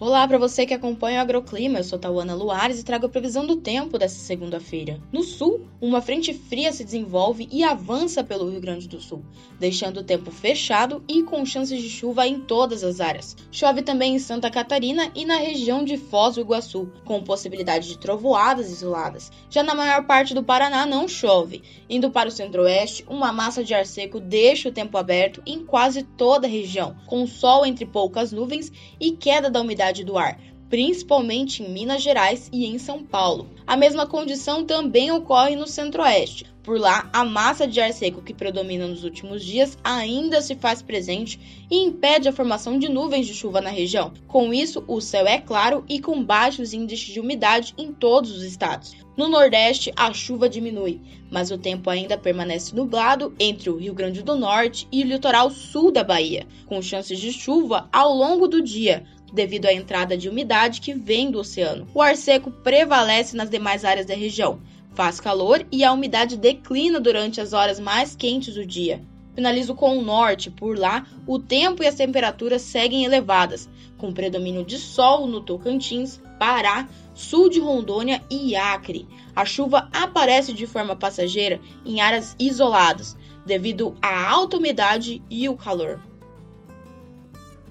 Olá para você que acompanha o Agroclima, eu sou Tauana Luares e trago a previsão do tempo dessa segunda-feira. No sul, uma frente fria se desenvolve e avança pelo Rio Grande do Sul, deixando o tempo fechado e com chances de chuva em todas as áreas. Chove também em Santa Catarina e na região de Foz do Iguaçu, com possibilidade de trovoadas isoladas. Já na maior parte do Paraná não chove. Indo para o centro-oeste, uma massa de ar seco deixa o tempo aberto em quase toda a região, com sol entre poucas nuvens e queda da umidade umidade do ar, principalmente em Minas Gerais e em São Paulo. A mesma condição também ocorre no centro-oeste. Por lá, a massa de ar seco que predomina nos últimos dias ainda se faz presente e impede a formação de nuvens de chuva na região. Com isso, o céu é claro e com baixos índices de umidade em todos os estados. No Nordeste, a chuva diminui, mas o tempo ainda permanece nublado entre o Rio Grande do Norte e o litoral sul da Bahia, com chances de chuva ao longo do dia, devido à entrada de umidade que vem do oceano. O ar seco prevalece nas demais áreas da região. Faz calor e a umidade declina durante as horas mais quentes do dia. Finalizo com o norte, por lá, o tempo e as temperaturas seguem elevadas, com predomínio de sol no Tocantins, Pará, sul de Rondônia e Acre. A chuva aparece de forma passageira em áreas isoladas, devido à alta umidade e o calor.